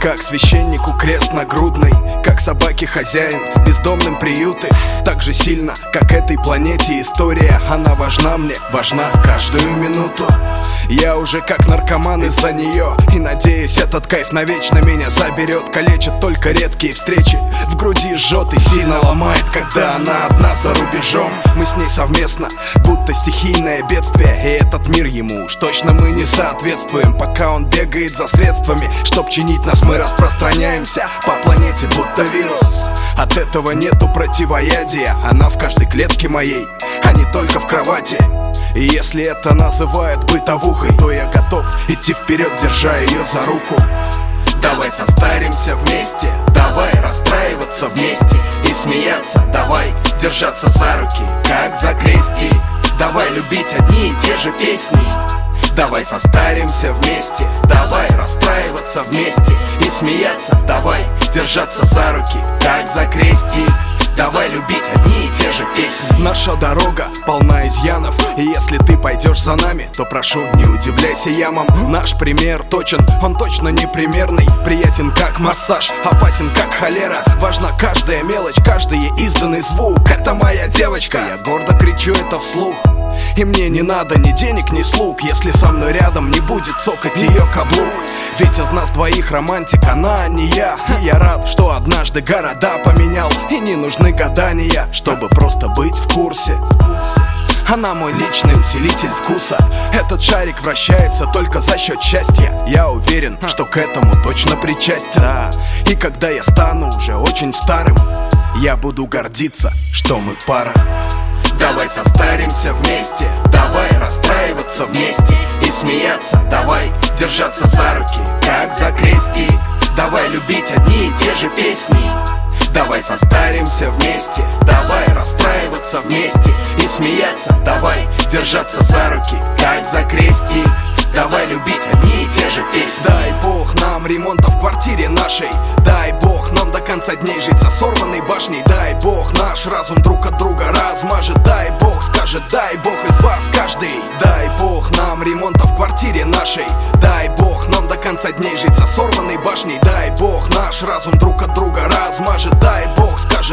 Как священнику крест нагрудный Как собаке хозяин бездомным приюты. Так же сильно, как этой планете история. Она важна мне, важна каждую минуту. Я уже как наркоман из-за нее И надеюсь, этот кайф навечно меня заберет Калечит только редкие встречи. В груди жжет и сильно ломает Когда она одна за рубежом. Мы с ней совместно, будто стихийное бедствие. И этот мир ему уж точно мы не соответствуем. Пока он бегает за средствами Чтоб чинить нас, мы распространяемся По планете будто вирус. От этого нету противоядия Она в каждой клетке моей, а не только в кровати. И если это называют бытовухой То я готов идти вперед, держа ее за руку. Давай состаримся вместе Давай расстраиваться вместе И смеяться. Давай держаться за руки, как за крестик. Давай любить одни и те же песни. Давай состаримся вместе Давай расстраиваться вместе смеяться Давай держаться за руки, как за крестик Давай любить одни и те же песни. Наша дорога полна изъянов И если ты пойдешь за нами, то прошу, не удивляйся ямам. Наш пример точен, он точно не примерный Приятен как массаж, опасен как холера. Важна каждая мелочь, каждый изданный звук. Это моя девочка, я гордо кричу это вслух и мне не надо ни денег, ни слуг Если со мной рядом не будет цокать ее каблук. Ведь из нас двоих романтик, она, а не я. И я рад, что однажды города поменял. И не нужны гадания, чтобы просто быть в курсе. Она мой личный усилитель вкуса. Этот шарик вращается только за счет счастья. Я уверен, что к этому точно причастен. И когда я стану уже очень старым Я буду гордиться, что мы пара Давай состаримся вместе Давай расстраиваться вместе И смеяться Давай держаться за руки, как за крестик. Давай любить одни и те же песни. Давай состаримся вместе Давай расстраиваться вместе И смеяться Давай держаться за руки, как за крестик. Давай любить одни и те же песни. Дай Бог нам ремонта конца дней жить за сорванной башней. Дай Бог наш разум друг от друга размажет. Дай Бог скажет, дай Бог из вас каждый. Дай Бог нам ремонта в квартире нашей. Дай Бог нам до конца дней жить за сорванной башней. Дай Бог наш разум друг от друга размажет. Дай Бог скажет,